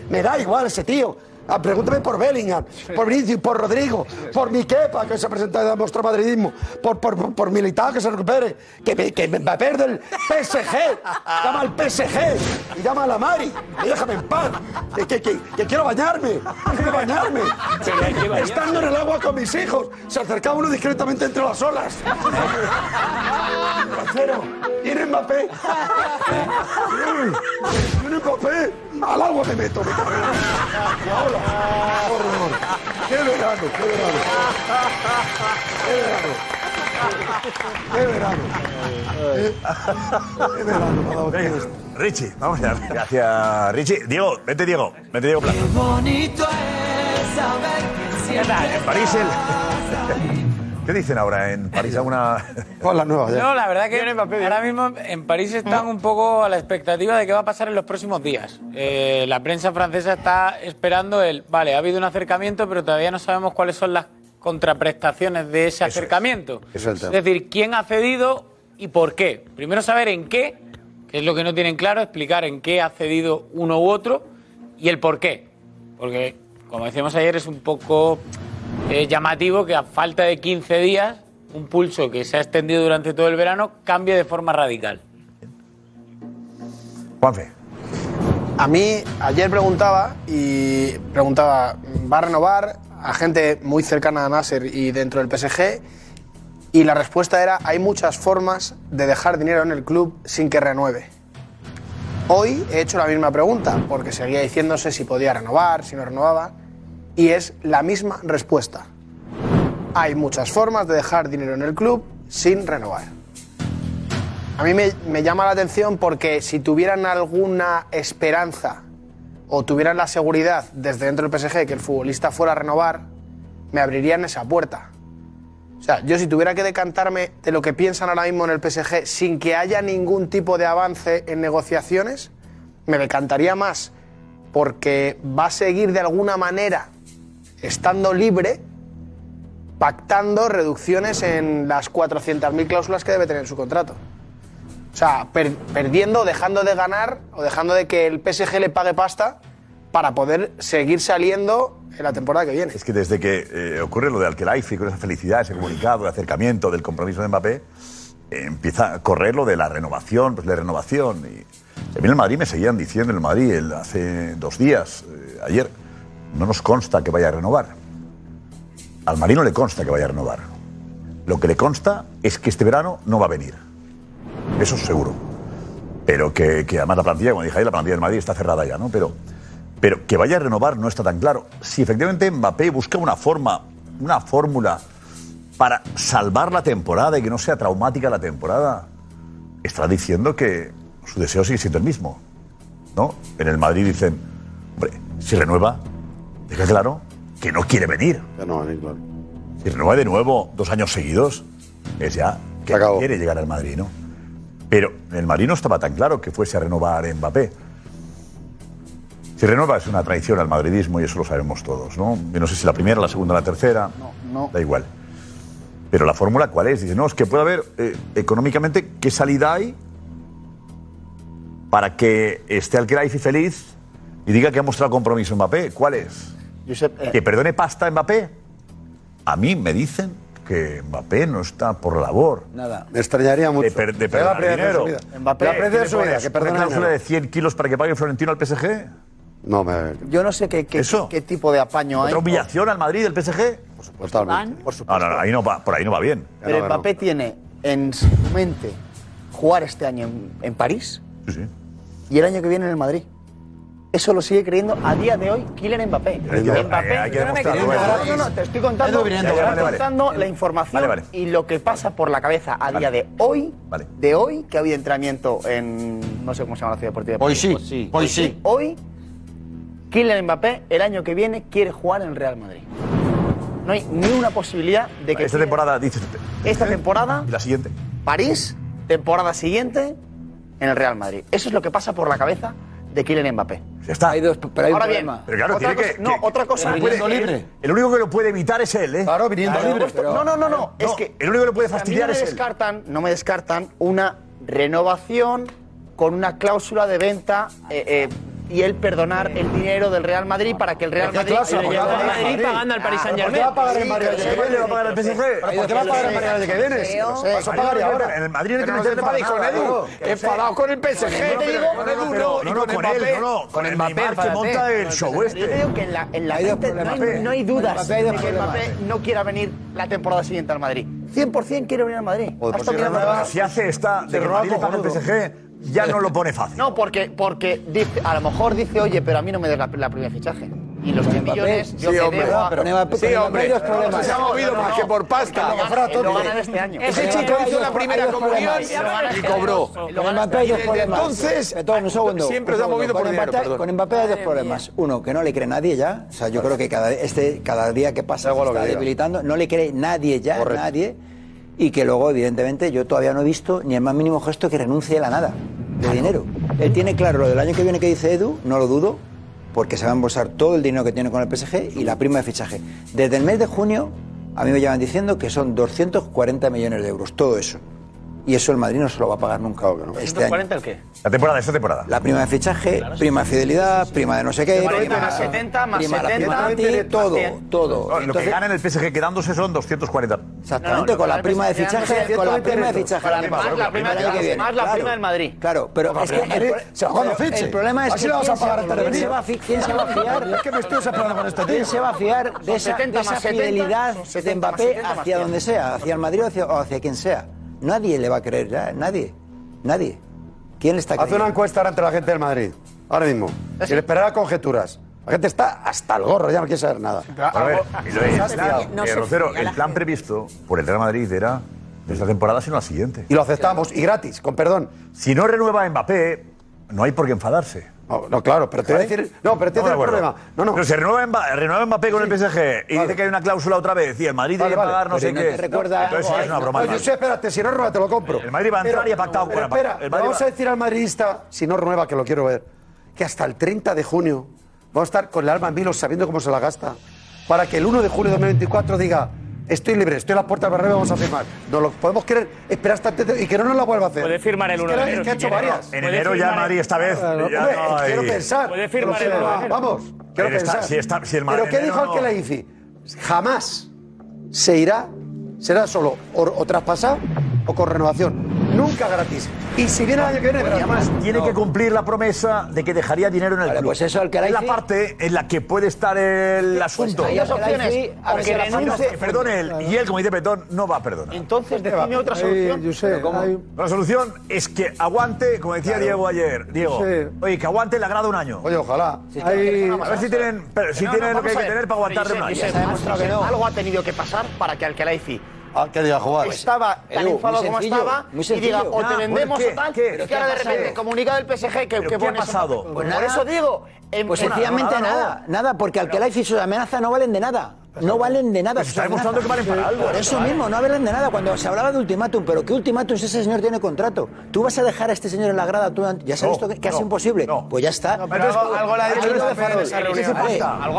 me da igual ese tío. Ah, pregúntame por Bellingham, por Vinicius, por Rodrigo, por Miquepa, que se ha presentado y ha demostrado madridismo, por, por, por, Militao, que se recupere, que, me- que Mbappé es del PSG, llama al PSG y llama a la Mari, y déjame en paz, que, que, que- que quiero bañarme, quiero bañarme. Estando en el agua con mis hijos, se acercaba uno discretamente entre las olas. *laughs* Cero, ¿tiene Mbappé? *laughs* ¿Tiene Mbappé? Al agua me meto, *laughs* me cago. ¡Qué verano, qué verano! ¡Qué verano! ¡Qué verano! ¡Qué verano! Richie, vamos allá. Gracias, Richie. Diego, vete, Diego. Vete, Diego Plaza. bonito es saber que En París, el... *laughs* ¿Qué dicen ahora en París? ¿Alguna... Con la nueva No, la verdad que ahora mismo en París están un poco a la expectativa de qué va a pasar en los próximos días. Eh, la prensa francesa está esperando el, vale, ha habido un acercamiento, pero todavía no sabemos cuáles son las contraprestaciones de ese acercamiento. Eso es el tema. Es decir, quién ha cedido y por qué. Primero saber en qué, que es lo que no tienen claro, explicar en qué ha cedido uno u otro y el por qué. Porque, como decíamos ayer, es un poco eh, llamativo que a falta de 15 días, un pulso que se ha extendido durante todo el verano cambie de forma radical. Juanfe. A mí, ayer preguntaba y preguntaba, ¿va a renovar a gente muy cercana a Nasser y dentro del PSG? Y la respuesta era, hay muchas formas de dejar dinero en el club sin que renueve. Hoy he hecho la misma pregunta, porque seguía diciéndose si podía renovar, si no renovaba, y es la misma respuesta. Hay muchas formas de dejar dinero en el club sin renovar. A mí me, llama la atención porque si tuvieran alguna esperanza o tuvieran la seguridad desde dentro del PSG que el futbolista fuera a renovar, me abrirían esa puerta. O sea, yo si tuviera que decantarme de lo que piensan ahora mismo en el PSG sin que haya ningún tipo de avance en negociaciones, me decantaría más porque va a seguir de alguna manera estando libre pactando reducciones en las 400.000 cláusulas que debe tener en su contrato. O sea, per- perdiendo, dejando de ganar o dejando de que el PSG le pague pasta para poder seguir saliendo en la temporada que viene. Es que desde que eh, ocurre lo de Alquelaifi, con esa felicidad, ese comunicado, el acercamiento del compromiso de Mbappé, empieza a correr lo de la renovación, pues la renovación. Y a mí en el Madrid me seguían diciendo en el Madrid hace dos días, eh, ayer, no nos consta que vaya a renovar. Al Madrid no le consta que vaya a renovar. Lo que le consta es que este verano no va a venir. Eso es seguro. Pero que, además la plantilla, como dije ahí, la plantilla del Madrid está cerrada ya, ¿no? Pero, pero que vaya a renovar no está tan claro. Si efectivamente Mbappé busca una forma, una fórmula para salvar la temporada y que no sea traumática la temporada, estará diciendo que su deseo sigue siendo el mismo. ¿No? En el Madrid dicen, hombre, si renueva, deja claro que no quiere venir. Si renueva de nuevo dos años seguidos, es ya que quiere llegar al Madrid, ¿no? Pero el Madrid no estaba tan claro que fuese a renovar Mbappé. Si renueva es una traición al madridismo y eso lo sabemos todos, ¿no? Yo no sé si la primera, la segunda, la tercera, no. da igual. Pero la fórmula, ¿cuál es? Dice, no, es que puede haber eh, económicamente qué salida hay para que esté al y feliz y diga que ha mostrado compromiso Mbappé. ¿Cuál es? Josep, eh, ¿Que perdone pasta a Mbappé? A mí me dicen que Mbappé no está por la labor. Nada. Me extrañaría mucho. De, per- de la perdonar de dinero. su vida. Mbappé, la de su vida, que ¿Una perdona cláusula de 100 kilos para que pague Florentino al PSG? No, me... Yo no sé qué, qué, qué tipo de apaño hay. ¿Otra humillación al Madrid del PSG? Totalmente. Por supuesto. No, no, no, ahí no va, por ahí no va bien. Pero Mbappé tiene en su mente jugar este año en, en París y el año que viene en el Madrid. Eso lo sigue creyendo a día de hoy Kylian Mbappé. Hay que- Mbappé hay que yo no me demostrarlo, creo. No, no, no, te estoy contando, te estoy vale, vale. contando la información Vale, vale. y lo que pasa por la cabeza a día de hoy, de hoy, que ha habido entrenamiento en, no sé cómo se llama la ciudad deportiva. de Hoy sí, hoy sí. Hoy, Kylian Mbappé el año que viene quiere jugar en el Real Madrid. No hay ni una posibilidad de que Esta temporada, dices. esta temporada Y *laughs* la siguiente. París, temporada siguiente en el Real Madrid. Eso es lo que pasa por la cabeza de Kylian Mbappé. Ya está. pero hay un Ahora bien, problema. Pero claro, otra tiene cosa, que- no, que- otra cosa. que puede- El único que lo puede evitar es él, ¿eh? Claro, viniendo Por libre. supuesto. No, no, no, no. Es que el único que lo puede a mí fastidiar no me es él. descartan, no me descartan una renovación con una cláusula de venta eh, eh, y él perdonar el dinero del Real Madrid para que el Real ¿Qué Madrid ¿Por qué el a Madrid pagando al Paris Ah, Saint-Germain. ¿Por qué va a pagar el Madrid que viene? ¿Va a pagar el PSG? ¿Pero ¿Por qué va a pagar el Madrid el año que viene? Eso pagaría ahora. En el Madrid no para con Edu. Enfadado con el PSG. Te digo, no, con Edu no, no, con con él, no, con Con el Mbappé, que monta el show este. que en la, no hay, dudas de que. Mbappé no quiera venir la temporada siguiente al Madrid. 100% quiere venir al Madrid. Pues si Si hace esta de le paga el. PSG, ya no lo pone fácil. No, porque, porque dice, a lo mejor dice, oye, pero a mí no me des la, la primera fichaje. Y los 100 millones yo Sí, hombre. debo a... Pero Sí, hombre. No se ha movido más que por pasta. Lo gana, lo ganan este año. Ese chico hizo la primera comunión y cobró. Desde entonces, un segundo. siempre se ha movido por dinero, perdón. Con Mbappé hay dos problemas. Uno, que no le cree nadie ya. O sea, yo creo que cada, este, cada día que pasa se está debilitando. No le cree nadie ya, nadie. Y que luego, evidentemente, yo todavía no he visto ni el más mínimo gesto que renuncie a la nada de dinero. Él tiene claro lo del año que viene que dice Edu, no lo dudo, porque se va a embolsar todo el dinero que tiene con el PSG y la prima de fichaje. Desde el mes de junio, a mí me llevan diciendo que son 240 millones de euros, todo eso. Y eso el Madrid no se lo va a pagar nunca. Este año. ¿140 el qué? La temporada, esta temporada. La prima de fichaje, prima de fidelidad, prima de no sé qué, Vale, prima, más 70, más prima de la 70, penalti, más todo, 100. todo. No, lo que gana en el PSG quedándose son 240. Exactamente, No, con la prima de fichaje, con la prima de fichaje. más la del prima- del Madrid. Claro, pero es que el problema es que ¿quién se- va a fi- ¿Quién se va a fiar? *laughs* Es que me estoy desesperando con este tío. ¿Quién se va a fiar de esa, 70 de esa más 70, fidelidad de 70 más Mbappé 70 más hacia 100? donde sea, hacia el Madrid o hacia, quien sea? Nadie le va a creer ya, nadie, nadie. ¿Quién le está Haz una creyendo? encuesta ahora entre la gente del Madrid. Ahora mismo. Sin esperar a conjeturas. La gente está hasta el gorro, ya no quiere saber nada. A ver, Se eh, Rocero, el plan previsto por el Real Madrid era de esta temporada, sino la siguiente. Y lo aceptamos, y gratis, con perdón. Si no renueva Mbappé, no hay por qué enfadarse. No, no, claro, pero te voy a decir. No, pero te voy a decir el problema. No, no. Pero si renueva, Mba- renueva Mbappé con el PSG y dice que hay una cláusula otra vez y el Madrid Vale, debe vale. pagar no Pero sé ¿no qué. recuerda Entonces es una broma. Oye, espérate, si no renueva te lo compro. El Madrid va a entrar y ha pactado con- espera, el le Madrid vamos va- a decir al madridista, si no renueva, que lo quiero ver, que hasta el 30 de junio vamos a estar con el alma en vilo sabiendo cómo se la gasta, para que el 1 de julio de 2024 diga, estoy libre, estoy en las puertas de Bernabéu, vamos a firmar. No lo podemos querer esperar hasta el 30 y que no nos la vuelva a hacer. Puede firmar el Es 1 que de enero es que ha hecho varias. En enero ya Madrid esta vez. Claro, ya hombre, no hay- quiero pensar. Puede firmar el sí, uno de enero. Vamos, quiero está- pensar. si está- si el Madrid Pero ¿qué dijo el que la IFI? Jamás se irá, será solo o, o traspasado o con renovación. Nunca gratis. Y si viene el año que viene, verás. además tiene que cumplir la promesa de que dejaría dinero en el Vale, club. pues eso la es la parte en la que puede estar el asunto. ahí al que la opciones. Aunque al que la renuncie- perdone él. Y él, como dice Petón, no va a perdonar. Entonces, decime otra solución. yo sé, La solución es que aguante, como decía Diego ayer. Diego, Sí. oye, que aguante le agrada un año. Oye, ojalá. A ver si tienen, pero si No, tienen no, lo que hay que tener para aguantarle Josep, un año. Algo ha tenido que pasar para que Alquelaifi Ah, que diga jugar. estaba tan enfadado como estaba muy y diga o te Ah, vendemos ¿por qué? o tal ¿Qué? y ¿Qué que ahora de repente comunica del PSG que, ¿Pero que qué ha pasado? Por Pues nada. eso digo, en- Pues en- sencillamente nada, nada, nada, porque Alquelife y sus amenazas no valen de nada. No valen de nada. Se está demostrando que valen para algo. Por eso Vale. mismo, no valen de nada. Cuando se hablaba de ultimátum, pero ¿qué ultimátum si ese señor tiene contrato? ¿Tú vas a dejar a este señor en la grada? ¿Tú ya se ha visto que, que no, es imposible? Pues ya está. pero algo,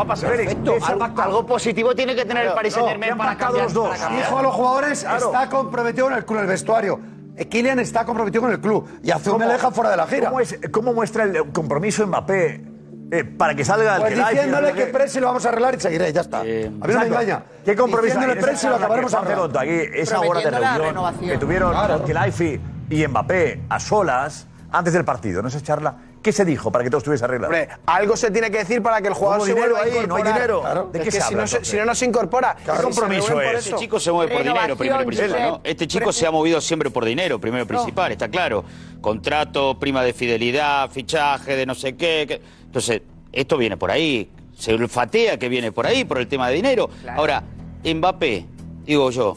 ha pasado. Perfecto. Algo, positivo tiene que tener el Paris No, Saint que Germain han para cambiar. los dos. Dijo a los jugadores, está comprometido en el club, el vestuario. Eh, Kylian está comprometido con el club. Y a Zuma le dejan fuera de la gira. ¿Cómo, es- cómo muestra el compromiso Mbappé eh, para que salga al Pues diciéndole que qué? Presi lo vamos a arreglar y seguiré, ya está. a mí no me Exacto. engaña. ¿Qué compromiso hay? Diciéndole Presi lo acabaremos arreglando. Celoto, aquí, esa hora de Prometiendo la reunión renovación. que tuvieron Claro. Kelaifi y Mbappé a solas antes del partido, en esa charla, ¿qué se dijo para que todo estuviese arreglado? Hombre, algo se tiene que decir para que el jugador se dinero vuelva a ahí, no hay incorporar. dinero. Claro. ¿De Es qué que se si habla, no, se, entonces? si no, no se incorpora. ¿Qué compromiso es? Este chico se mueve por dinero, primero y principal, ¿no? Este chico se ha movido siempre por dinero, primero y principal, está claro. Contrato, prima de fidelidad, fichaje de no sé qué. que- Entonces, esto viene por ahí. Se olfatea que viene por ahí, por el tema de dinero. Ahora, Mbappé, digo yo,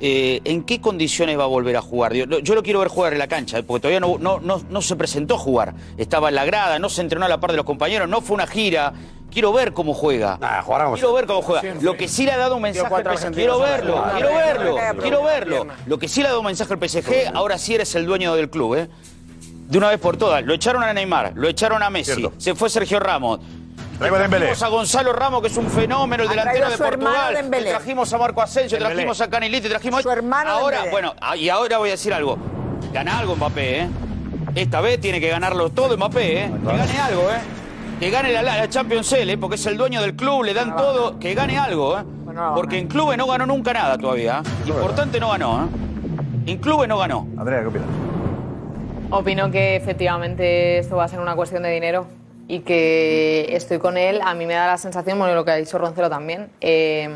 eh, ¿en qué condiciones va a volver a jugar? Yo, yo lo quiero ver jugar en la cancha, eh, porque todavía no, no, no, no se presentó a jugar. Estaba en la grada, no se entrenó a la par de los compañeros, no fue una gira. Quiero ver cómo juega. quiero ver cómo juega. Lo que sí le ha dado un mensaje al PSG. Quiero verlo, quiero verlo, quiero verlo. Lo que sí le ha dado un mensaje al PSG, ahora sí eres el dueño del club, ¿eh? De una vez por todas. Lo echaron a Neymar, lo echaron a Messi, Cierto. se fue Sergio Ramos. Trajimos a Gonzalo Ramos, que es un fenómeno, el delantero de Portugal. Dembélé. Trajimos a Marco Asensio, Dembélé. trajimos a Canilite, trajimos... Su hermano Ahora, Dembélé. bueno, ah, y ahora voy a decir algo. Gana algo Mbappé, ¿eh? Esta vez tiene que ganarlo todo Mbappé, ¿eh? Que gane algo, ¿eh? Que gane la, la Champions League, ¿eh? Porque es el dueño del club, le dan todo. Que gane algo, ¿eh? Porque en clubes no ganó nunca nada todavía. ¿eh? Importante no ganó, ¿eh? En clubes no ganó. Andrea, ¿qué opinas? Opino que efectivamente esto va a ser una cuestión de dinero y que estoy con él. A mí me da la sensación, bueno, lo que ha dicho Roncero también, eh,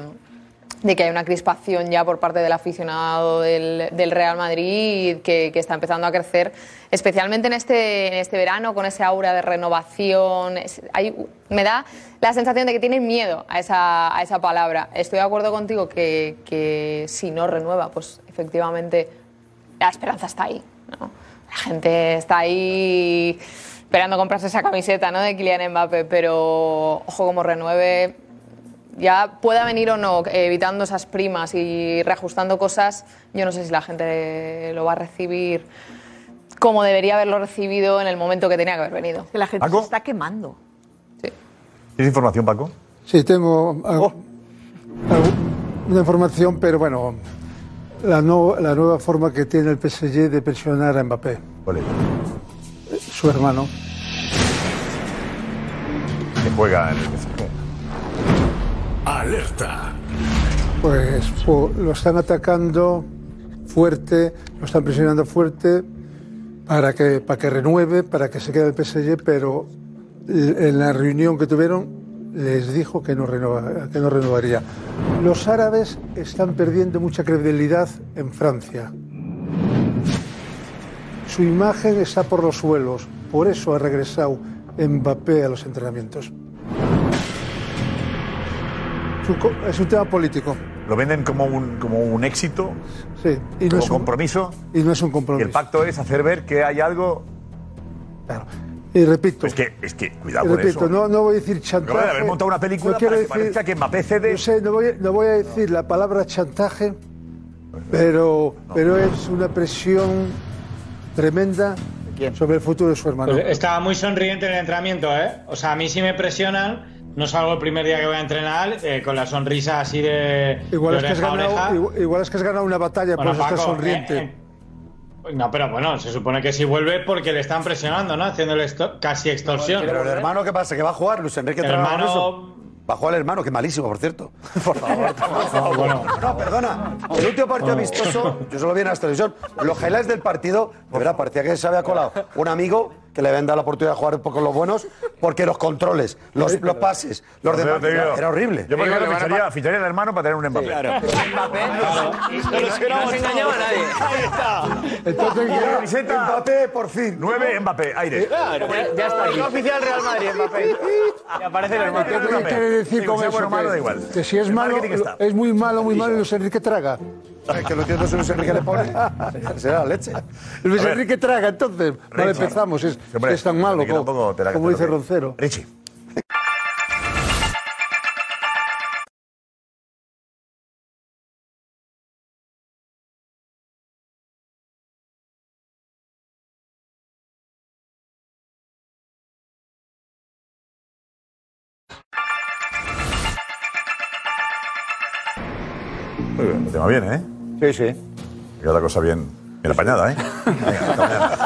de que hay una crispación ya por parte del aficionado del, del Real Madrid que, que está empezando a crecer, especialmente en este, en este verano, con ese aura de renovación. Es- hay- me da la sensación de que tienen miedo a esa, a esa palabra. Estoy de acuerdo contigo que, que si no renueva, pues efectivamente la esperanza está ahí. ¿no? La gente está ahí esperando comprarse esa camiseta ¿no? de Kylian Mbappé, pero ojo como renueve, ya pueda venir o no, evitando esas primas y reajustando cosas, yo no sé si la gente lo va a recibir como debería haberlo recibido en el momento que tenía que haber venido. La gente ¿Paco? se está quemando. ¿Tienes información, Paco? Sí, tengo algo- algo- una información, pero bueno, la, no- la nueva forma que tiene el PSG de presionar a Mbappé. ¿Cuál es? Su hermano. Que juega en el PSG. Alerta. Pues po- lo están atacando fuerte, lo están presionando fuerte para que, para que renueve, para que se quede el PSG, pero en la reunión que tuvieron les dijo que no, renova- que no renovaría. Los árabes están perdiendo mucha credibilidad en Francia. Su imagen está por los suelos, por eso ha regresado Mbappé a los entrenamientos. Es un tema político. Lo venden como un, como un éxito, Sí, y no, como es un, compromiso. y no es un Y compromiso. el pacto es hacer ver que hay algo. Y repito, Es que, es que cuidado con repito eso. no, no voy a decir No chantaje. haber montado una película no quiero para que parezca que Mbappé cede. No sé, no voy, no voy a decir la palabra chantaje, pero, pero es una presión tremenda sobre el futuro de su hermano. Pues estaba muy sonriente en el entrenamiento, ¿eh? O sea, a mí si me presionan, no salgo el primer día que voy a entrenar eh, con la sonrisa así de, igual, de es que has ganado, igual, igual es que has ganado una batalla, Bueno, por eso estás sonriente. eh, eh, No, pero bueno, se supone que si vuelve porque le están presionando, ¿no? Haciéndole esto- casi extorsión. Pero el hermano, ¿qué pasa? ¿Que va a jugar? Luis Enrique El hermano- eso. Va a jugar el hermano, que malísimo, por cierto. *laughs* Por favor, por favor. No, perdona. El último partido amistoso, yo solo vi en la televisión. Los highlights del partido, de verdad, parecía que se había colado un amigo que le habían dado la oportunidad de jugar un poco los buenos, porque los controles, los, los pases, los demás. Era horrible. Yo, por ejemplo, ficharía, ficharía al hermano para tener un Mbappé. No se engañaba a nadie. Ahí está. Entonces, camiseta. Mbappé, por fin. 9 Mbappé, aire. Claro, ya está. aquí. oficial Real Madrid, Mbappé. Y aparece el hermano. ¿Qué quiere decir con eso? que, da igual. que si es El malo, es muy malo, muy malo y Luis Enrique traga. Es que lo si Luis Enrique le pone. *laughs* Será la leche. Luis. Enrique traga, entonces. Vale, empezamos. Es, es tan malo como, como dice que- Roncero. Richie. Bien, tema viene, ¿eh? Sí, sí. Queda la cosa bien, bien apañada, ¿eh? *laughs* Venga, hasta mañana.